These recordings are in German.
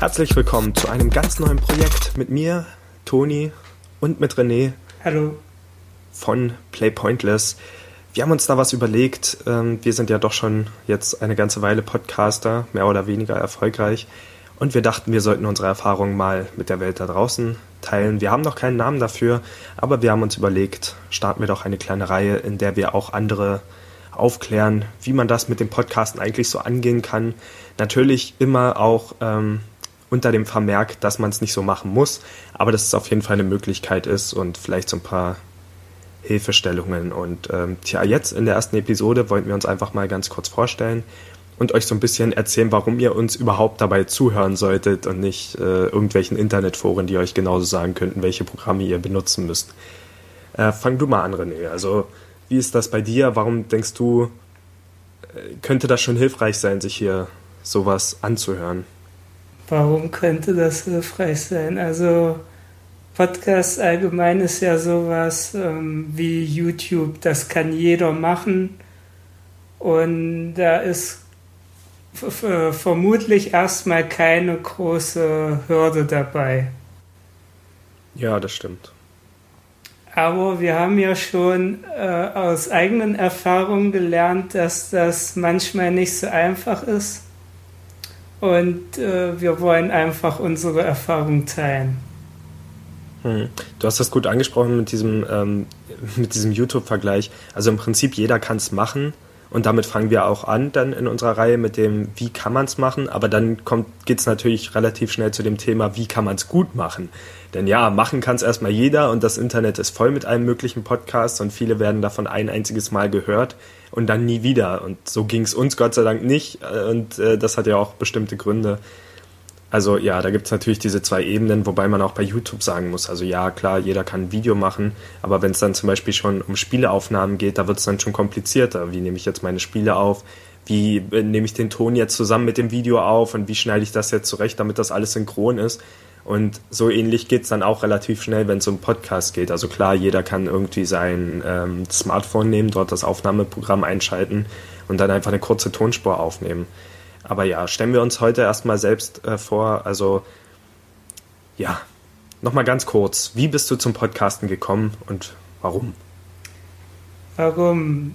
Herzlich willkommen zu einem ganz neuen Projekt mit mir, Toni und mit René. Hallo. Von Play Pointless. Wir haben uns da was überlegt. Ähm, wir sind ja doch schon jetzt eine ganze Weile Podcaster, mehr oder weniger erfolgreich. Und wir dachten, wir sollten unsere Erfahrungen mal mit der Welt da draußen teilen. Wir haben noch keinen Namen dafür, aber wir haben uns überlegt, starten wir doch eine kleine Reihe, in der wir auch andere aufklären, wie man das mit dem Podcasten eigentlich so angehen kann. Natürlich immer auch ähm, unter dem Vermerk, dass man es nicht so machen muss, aber dass es auf jeden Fall eine Möglichkeit ist und vielleicht so ein paar Hilfestellungen. Und ähm, tja, jetzt in der ersten Episode wollten wir uns einfach mal ganz kurz vorstellen und euch so ein bisschen erzählen, warum ihr uns überhaupt dabei zuhören solltet und nicht äh, irgendwelchen Internetforen, die euch genauso sagen könnten, welche Programme ihr benutzen müsst. Äh, fang du mal an, René. Also, wie ist das bei dir? Warum denkst du, äh, könnte das schon hilfreich sein, sich hier sowas anzuhören? Warum könnte das hilfreich sein? Also Podcast allgemein ist ja sowas ähm, wie YouTube, das kann jeder machen. Und da ist vermutlich erstmal keine große Hürde dabei. Ja, das stimmt. Aber wir haben ja schon äh, aus eigenen Erfahrungen gelernt, dass das manchmal nicht so einfach ist und äh, wir wollen einfach unsere Erfahrung teilen. Hm. Du hast das gut angesprochen mit diesem, ähm, diesem YouTube-Vergleich. Also im Prinzip jeder kann es machen und damit fangen wir auch an dann in unserer Reihe mit dem, wie kann man es machen, aber dann geht es natürlich relativ schnell zu dem Thema, wie kann man es gut machen. Denn ja, machen kann es erstmal jeder und das Internet ist voll mit allen möglichen Podcasts und viele werden davon ein einziges Mal gehört und dann nie wieder. Und so ging es uns Gott sei Dank nicht und äh, das hat ja auch bestimmte Gründe. Also ja, da gibt es natürlich diese zwei Ebenen, wobei man auch bei YouTube sagen muss, also ja, klar, jeder kann ein Video machen, aber wenn es dann zum Beispiel schon um Spieleaufnahmen geht, da wird es dann schon komplizierter. Wie nehme ich jetzt meine Spiele auf? Wie äh, nehme ich den Ton jetzt zusammen mit dem Video auf und wie schneide ich das jetzt zurecht, damit das alles synchron ist? Und so ähnlich geht es dann auch relativ schnell, wenn es um Podcast geht. Also klar, jeder kann irgendwie sein ähm, Smartphone nehmen, dort das Aufnahmeprogramm einschalten und dann einfach eine kurze Tonspur aufnehmen. Aber ja, stellen wir uns heute erstmal selbst äh, vor. Also ja, nochmal ganz kurz. Wie bist du zum Podcasten gekommen und warum? Warum?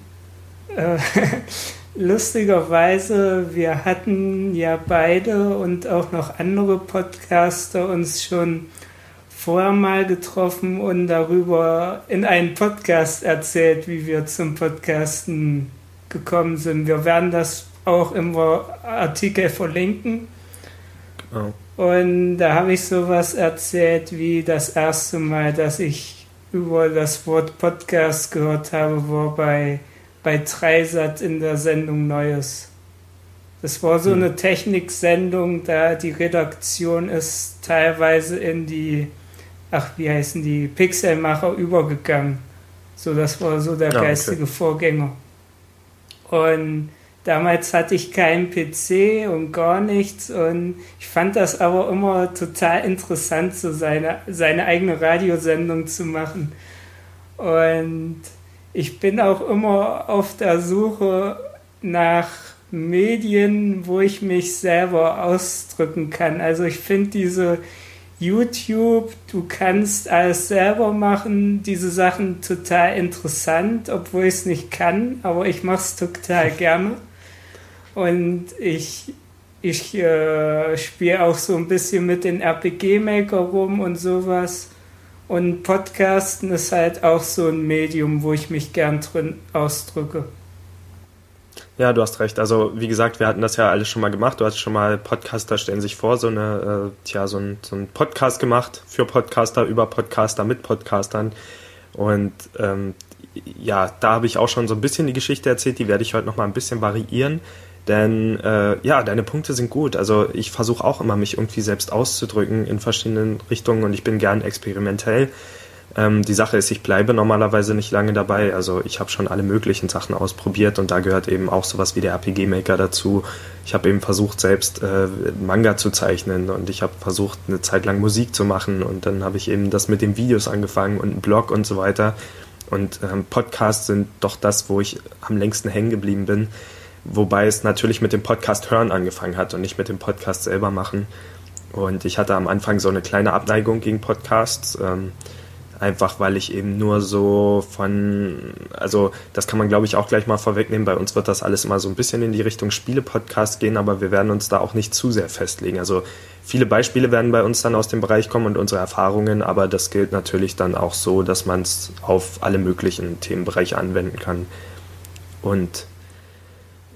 Äh, lustigerweise, wir hatten ja beide und auch noch andere Podcaster uns schon vorher mal getroffen und darüber in einem Podcast erzählt, wie wir zum Podcasten gekommen sind. Wir werden das auch im Artikel verlinken. Oh. Und da habe ich sowas erzählt wie das erste Mal, dass ich über das Wort Podcast gehört habe, war bei bei Dreisat in der Sendung Neues. Das war so hm. eine Techniksendung, da die Redaktion ist teilweise in die, ach, wie heißen die, Pixelmacher übergegangen. So, das war so der ja, geistige okay. Vorgänger. Und damals hatte ich keinen PC und gar nichts und ich fand das aber immer total interessant, so seine, seine eigene Radiosendung zu machen. Und ich bin auch immer auf der Suche nach Medien, wo ich mich selber ausdrücken kann. Also ich finde diese YouTube, du kannst alles selber machen, diese Sachen total interessant, obwohl ich es nicht kann, aber ich mache es total gerne. Und ich, ich äh, spiele auch so ein bisschen mit den RPG-Maker rum und sowas. Und Podcasten ist halt auch so ein Medium, wo ich mich gern drin ausdrücke. Ja, du hast recht. Also wie gesagt, wir hatten das ja alles schon mal gemacht. Du hast schon mal Podcaster stellen sich vor, so eine, äh, tja, so ein, so ein Podcast gemacht für Podcaster, über Podcaster, mit Podcastern. Und ähm, ja, da habe ich auch schon so ein bisschen die Geschichte erzählt, die werde ich heute noch mal ein bisschen variieren. Denn äh, ja, deine Punkte sind gut. Also ich versuche auch immer, mich irgendwie selbst auszudrücken in verschiedenen Richtungen und ich bin gern experimentell. Ähm, die Sache ist, ich bleibe normalerweise nicht lange dabei. Also ich habe schon alle möglichen Sachen ausprobiert und da gehört eben auch sowas wie der RPG Maker dazu. Ich habe eben versucht, selbst äh, Manga zu zeichnen und ich habe versucht, eine Zeit lang Musik zu machen und dann habe ich eben das mit den Videos angefangen und einen Blog und so weiter. Und ähm, Podcasts sind doch das, wo ich am längsten hängen geblieben bin. Wobei es natürlich mit dem Podcast hören angefangen hat und nicht mit dem Podcast selber machen. Und ich hatte am Anfang so eine kleine Abneigung gegen Podcasts. Ähm, einfach weil ich eben nur so von, also das kann man glaube ich auch gleich mal vorwegnehmen, bei uns wird das alles immer so ein bisschen in die Richtung Spiele-Podcast gehen, aber wir werden uns da auch nicht zu sehr festlegen. Also viele Beispiele werden bei uns dann aus dem Bereich kommen und unsere Erfahrungen, aber das gilt natürlich dann auch so, dass man es auf alle möglichen Themenbereiche anwenden kann. Und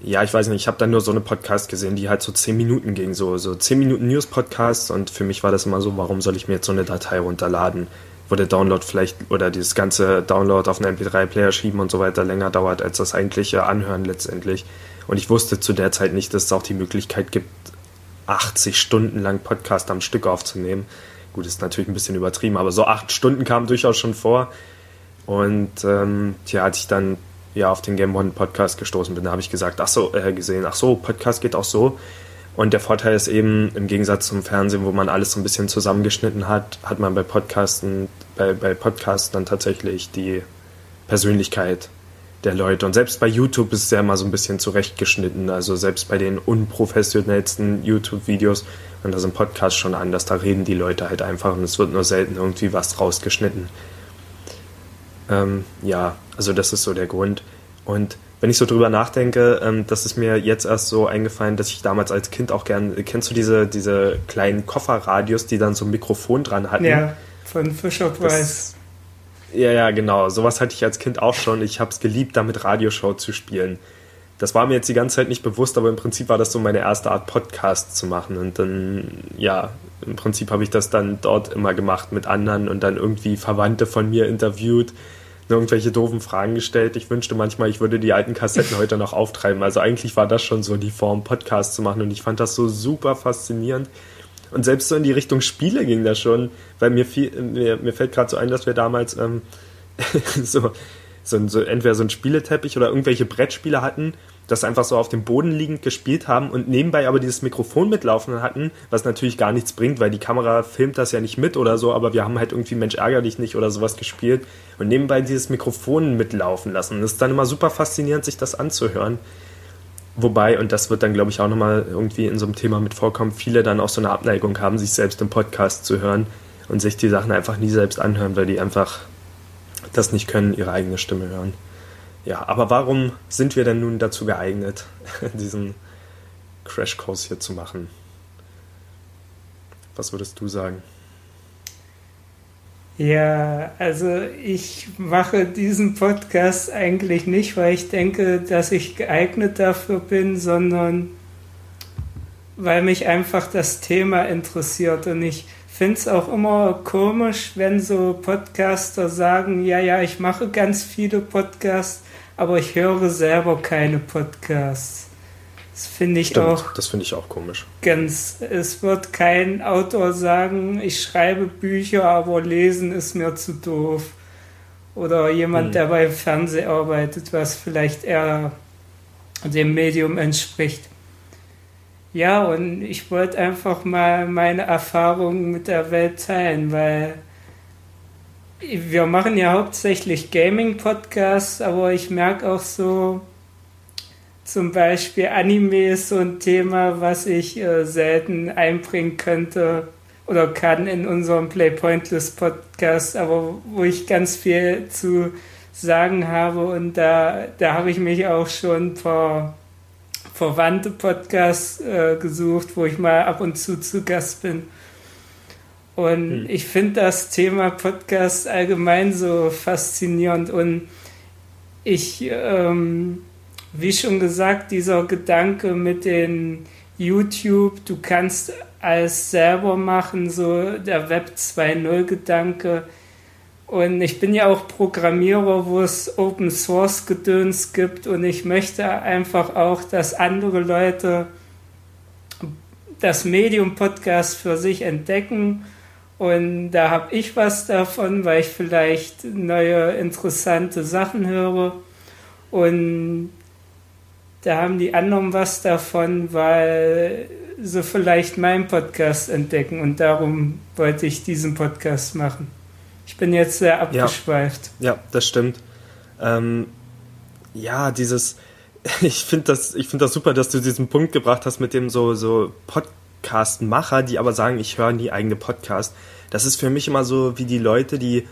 ja, ich weiß nicht, ich habe dann nur so eine Podcast gesehen, die halt so 10 Minuten ging, so, so 10 Minuten News-Podcasts und für mich war das immer so, warum soll ich mir jetzt so eine Datei runterladen? wo der Download vielleicht oder dieses ganze Download auf einen MP3-Player schieben und so weiter länger dauert als das eigentliche Anhören letztendlich. Und ich wusste zu der Zeit nicht, dass es auch die Möglichkeit gibt, 80 Stunden lang Podcast am Stück aufzunehmen. Gut, ist natürlich ein bisschen übertrieben, aber so acht Stunden kamen durchaus schon vor. Und ähm, ja, als ich dann ja auf den Game One Podcast gestoßen bin, da habe ich gesagt, ach so, äh, gesehen, ach so, Podcast geht auch so. Und der Vorteil ist eben, im Gegensatz zum Fernsehen, wo man alles so ein bisschen zusammengeschnitten hat, hat man bei Podcasten, bei, bei Podcasts dann tatsächlich die Persönlichkeit der Leute. Und selbst bei YouTube ist es ja immer so ein bisschen zurechtgeschnitten. Also selbst bei den unprofessionellsten YouTube-Videos und das im Podcast schon anders. Da reden die Leute halt einfach und es wird nur selten irgendwie was rausgeschnitten. Ähm, ja, also das ist so der Grund. Und wenn ich so drüber nachdenke, ähm, das ist mir jetzt erst so eingefallen, dass ich damals als Kind auch gern, kennst du diese, diese kleinen Kofferradios, die dann so ein Mikrofon dran hatten? Ja, von Fischer Price. Ja, ja, genau. Sowas hatte ich als Kind auch schon. Ich habe es geliebt, damit Radioshow zu spielen. Das war mir jetzt die ganze Zeit nicht bewusst, aber im Prinzip war das so meine erste Art, Podcast zu machen. Und dann, ja, im Prinzip habe ich das dann dort immer gemacht mit anderen und dann irgendwie Verwandte von mir interviewt irgendwelche doofen Fragen gestellt. Ich wünschte manchmal, ich würde die alten Kassetten heute noch auftreiben. Also eigentlich war das schon so die Form, Podcast zu machen und ich fand das so super faszinierend. Und selbst so in die Richtung Spiele ging das schon, weil mir, viel, mir, mir fällt gerade so ein, dass wir damals ähm, so, so, so entweder so ein Spieleteppich oder irgendwelche Brettspiele hatten das einfach so auf dem Boden liegend gespielt haben und nebenbei aber dieses Mikrofon mitlaufen hatten, was natürlich gar nichts bringt, weil die Kamera filmt das ja nicht mit oder so, aber wir haben halt irgendwie Mensch ärger dich nicht oder sowas gespielt und nebenbei dieses Mikrofon mitlaufen lassen. Das ist dann immer super faszinierend, sich das anzuhören. Wobei, und das wird dann, glaube ich, auch nochmal irgendwie in so einem Thema mit vorkommen, viele dann auch so eine Abneigung haben, sich selbst im Podcast zu hören und sich die Sachen einfach nie selbst anhören, weil die einfach das nicht können, ihre eigene Stimme hören. Ja, aber warum sind wir denn nun dazu geeignet, diesen Crashkurs hier zu machen? Was würdest du sagen? Ja, also ich mache diesen Podcast eigentlich nicht, weil ich denke, dass ich geeignet dafür bin, sondern weil mich einfach das Thema interessiert. Und ich finde es auch immer komisch, wenn so Podcaster sagen, ja, ja, ich mache ganz viele Podcasts, aber ich höre selber keine Podcasts. Das finde ich Stimmt, auch. Das finde ich auch komisch. Ganz. Es wird kein Autor sagen, ich schreibe Bücher, aber lesen ist mir zu doof. Oder jemand, hm. der beim Fernsehen arbeitet, was vielleicht eher dem Medium entspricht. Ja, und ich wollte einfach mal meine Erfahrungen mit der Welt teilen, weil wir machen ja hauptsächlich Gaming-Podcasts, aber ich merke auch so, zum Beispiel Anime ist so ein Thema, was ich äh, selten einbringen könnte oder kann in unserem Play Pointless Podcast, aber wo ich ganz viel zu sagen habe und da, da habe ich mich auch schon ein paar verwandte Podcasts äh, gesucht, wo ich mal ab und zu zu Gast bin. Und hm. ich finde das Thema Podcast allgemein so faszinierend und ich, ähm, wie schon gesagt, dieser Gedanke mit den YouTube, du kannst alles selber machen, so der Web 2.0 Gedanke. Und ich bin ja auch Programmierer, wo es Open Source Gedöns gibt und ich möchte einfach auch, dass andere Leute das Medium Podcast für sich entdecken und da habe ich was davon, weil ich vielleicht neue interessante Sachen höre. Und da haben die anderen was davon, weil sie vielleicht meinen Podcast entdecken. Und darum wollte ich diesen Podcast machen. Ich bin jetzt sehr abgeschweift. Ja, ja das stimmt. Ähm, ja, dieses, ich finde das, find das super, dass du diesen Punkt gebracht hast mit dem so, so Podcast Podcast-Macher, die aber sagen, ich höre nie eigene Podcast. Das ist für mich immer so wie die Leute, die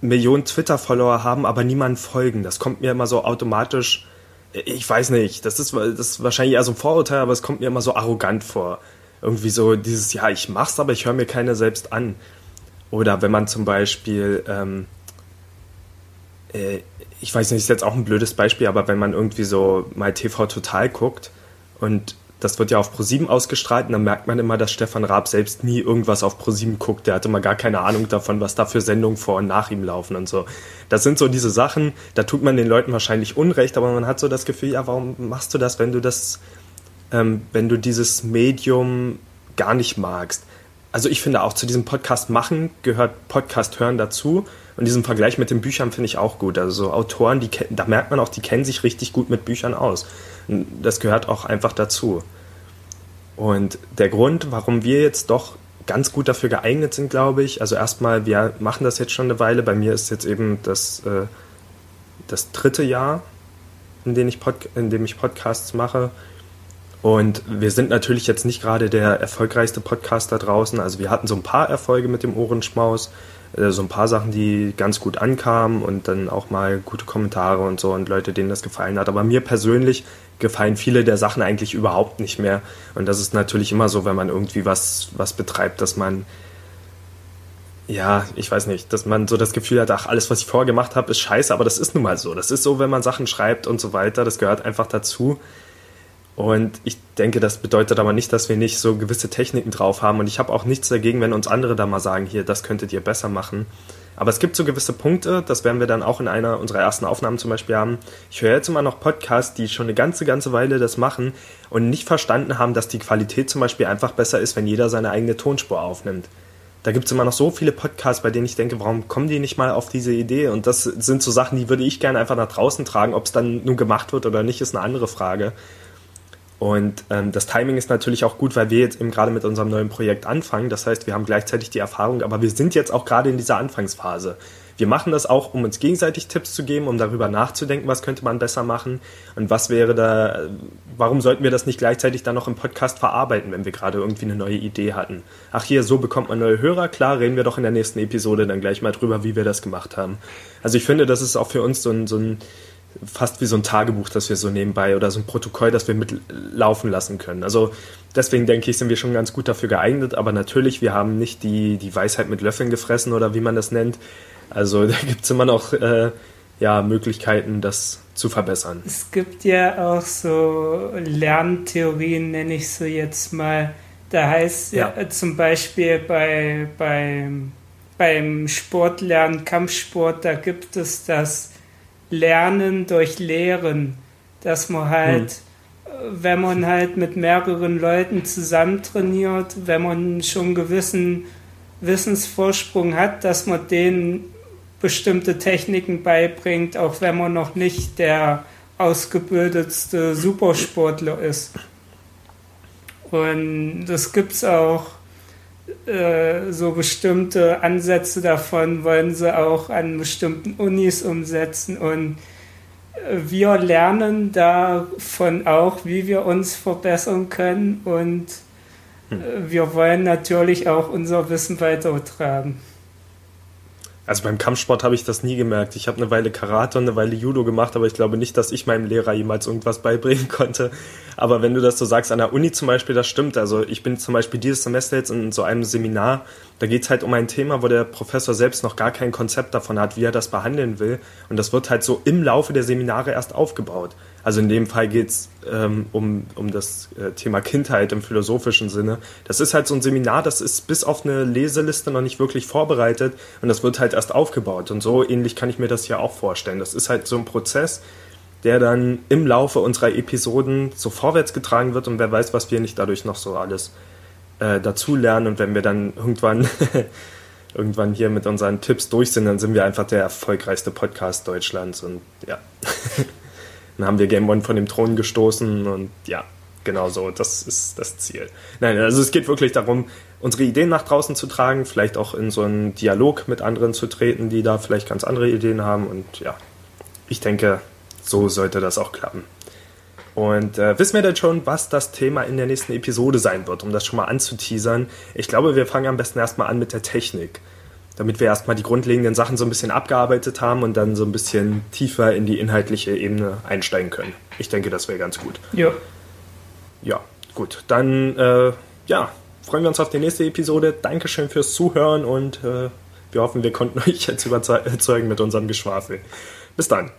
Millionen Twitter-Follower haben, aber niemanden folgen. Das kommt mir immer so automatisch, ich weiß nicht, das ist, das ist wahrscheinlich eher so ein Vorurteil, aber es kommt mir immer so arrogant vor. Irgendwie so dieses, ja, ich mach's, aber ich höre mir keine selbst an. Oder wenn man zum Beispiel, ähm, äh, ich weiß nicht, ist jetzt auch ein blödes Beispiel, aber wenn man irgendwie so mal TV Total guckt und das wird ja auf ProSieben ausgestrahlt und dann merkt man immer, dass Stefan Raab selbst nie irgendwas auf ProSieben guckt. Der hatte mal gar keine Ahnung davon, was da für Sendungen vor und nach ihm laufen und so. Das sind so diese Sachen, da tut man den Leuten wahrscheinlich Unrecht, aber man hat so das Gefühl, ja, warum machst du das, wenn du das, ähm, wenn du dieses Medium gar nicht magst? Also ich finde auch zu diesem Podcast machen gehört Podcast hören dazu. Und diesen Vergleich mit den Büchern finde ich auch gut. Also so Autoren, die, da merkt man auch, die kennen sich richtig gut mit Büchern aus. Das gehört auch einfach dazu. Und der Grund, warum wir jetzt doch ganz gut dafür geeignet sind, glaube ich, also erstmal, wir machen das jetzt schon eine Weile. Bei mir ist jetzt eben das, äh, das dritte Jahr, in dem, ich Pod in dem ich Podcasts mache. Und wir sind natürlich jetzt nicht gerade der erfolgreichste Podcast da draußen. Also wir hatten so ein paar Erfolge mit dem Ohrenschmaus. Äh, so ein paar Sachen, die ganz gut ankamen und dann auch mal gute Kommentare und so und Leute, denen das gefallen hat. Aber mir persönlich gefallen viele der Sachen eigentlich überhaupt nicht mehr. Und das ist natürlich immer so, wenn man irgendwie was, was betreibt, dass man, ja, ich weiß nicht, dass man so das Gefühl hat, ach, alles, was ich vorher gemacht habe, ist scheiße, aber das ist nun mal so. Das ist so, wenn man Sachen schreibt und so weiter. Das gehört einfach dazu. Und ich denke, das bedeutet aber nicht, dass wir nicht so gewisse Techniken drauf haben. Und ich habe auch nichts dagegen, wenn uns andere da mal sagen, hier, das könntet ihr besser machen. Aber es gibt so gewisse Punkte, das werden wir dann auch in einer unserer ersten Aufnahmen zum Beispiel haben. Ich höre jetzt immer noch Podcasts, die schon eine ganze, ganze Weile das machen und nicht verstanden haben, dass die Qualität zum Beispiel einfach besser ist, wenn jeder seine eigene Tonspur aufnimmt. Da gibt es immer noch so viele Podcasts, bei denen ich denke, warum kommen die nicht mal auf diese Idee? Und das sind so Sachen, die würde ich gerne einfach nach draußen tragen. Ob es dann nun gemacht wird oder nicht, ist eine andere Frage. Und ähm, das Timing ist natürlich auch gut, weil wir jetzt eben gerade mit unserem neuen Projekt anfangen. Das heißt, wir haben gleichzeitig die Erfahrung, aber wir sind jetzt auch gerade in dieser Anfangsphase. Wir machen das auch, um uns gegenseitig Tipps zu geben, um darüber nachzudenken, was könnte man besser machen und was wäre da, warum sollten wir das nicht gleichzeitig dann noch im Podcast verarbeiten, wenn wir gerade irgendwie eine neue Idee hatten. Ach hier, so bekommt man neue Hörer, klar, reden wir doch in der nächsten Episode dann gleich mal drüber, wie wir das gemacht haben. Also ich finde, das ist auch für uns so ein, so ein fast wie so ein Tagebuch, das wir so nebenbei oder so ein Protokoll, das wir mitlaufen lassen können. Also deswegen denke ich, sind wir schon ganz gut dafür geeignet, aber natürlich, wir haben nicht die, die Weisheit mit Löffeln gefressen oder wie man das nennt. Also da gibt es immer noch äh, ja, Möglichkeiten, das zu verbessern. Es gibt ja auch so Lerntheorien, nenne ich so jetzt mal. Da heißt ja, ja zum Beispiel bei, bei, beim Sportlernen, Kampfsport, da gibt es das Lernen durch Lehren, dass man halt, hm. wenn man halt mit mehreren Leuten zusammen trainiert, wenn man schon einen gewissen Wissensvorsprung hat, dass man denen bestimmte Techniken beibringt, auch wenn man noch nicht der ausgebildetste Supersportler ist. Und das gibt es auch äh, so bestimmte Ansätze davon wollen sie auch an bestimmten Unis umsetzen und äh, wir lernen davon auch, wie wir uns verbessern können und hm. Äh, wir wollen natürlich auch unser Wissen weitertragen. Also beim Kampfsport habe ich das nie gemerkt. Ich habe eine Weile Karate und eine Weile Judo gemacht, aber ich glaube nicht, dass ich meinem Lehrer jemals irgendwas beibringen konnte. Aber wenn du das so sagst, an der Uni zum Beispiel, das stimmt. Also ich bin zum Beispiel dieses Semester jetzt in so einem Seminar, da geht es halt um ein Thema, wo der Professor selbst noch gar kein Konzept davon hat, wie er das behandeln will. Und das wird halt so im Laufe der Seminare erst aufgebaut. Also in dem Fall geht es ähm, um, um das äh, Thema Kindheit im philosophischen Sinne. Das ist halt so ein Seminar, das ist bis auf eine Leseliste noch nicht wirklich vorbereitet und das wird halt erst aufgebaut. Und so ähnlich kann ich mir das hier auch vorstellen. Das ist halt so ein Prozess, der dann im Laufe unserer Episoden so vorwärts getragen wird und wer weiß, was wir nicht dadurch noch so alles äh, dazulernen. Und wenn wir dann irgendwann irgendwann hier mit unseren Tipps durch sind, dann sind wir einfach der erfolgreichste Podcast Deutschlands und ja. Dann haben wir Game One von dem Thron gestoßen und ja, genau so, das ist das Ziel. Nein, also es geht wirklich darum, unsere Ideen nach draußen zu tragen, vielleicht auch in so einen Dialog mit anderen zu treten, die da vielleicht ganz andere Ideen haben und ja, ich denke, so sollte das auch klappen. Und äh, wissen wir denn schon, was das Thema in der nächsten Episode sein wird, um das schon mal anzuteasern? Ich glaube, wir fangen am besten erstmal an mit der Technik, damit wir erstmal die grundlegenden Sachen so ein bisschen abgearbeitet haben und dann so ein bisschen tiefer in die inhaltliche Ebene einsteigen können. Ich denke, das wäre ganz gut. Ja. Ja, gut. Dann, äh, ja, freuen wir uns auf die nächste Episode. Dankeschön fürs Zuhören und äh, wir hoffen, wir konnten euch jetzt überzeugen mit unserem Geschwafel. Bis dann.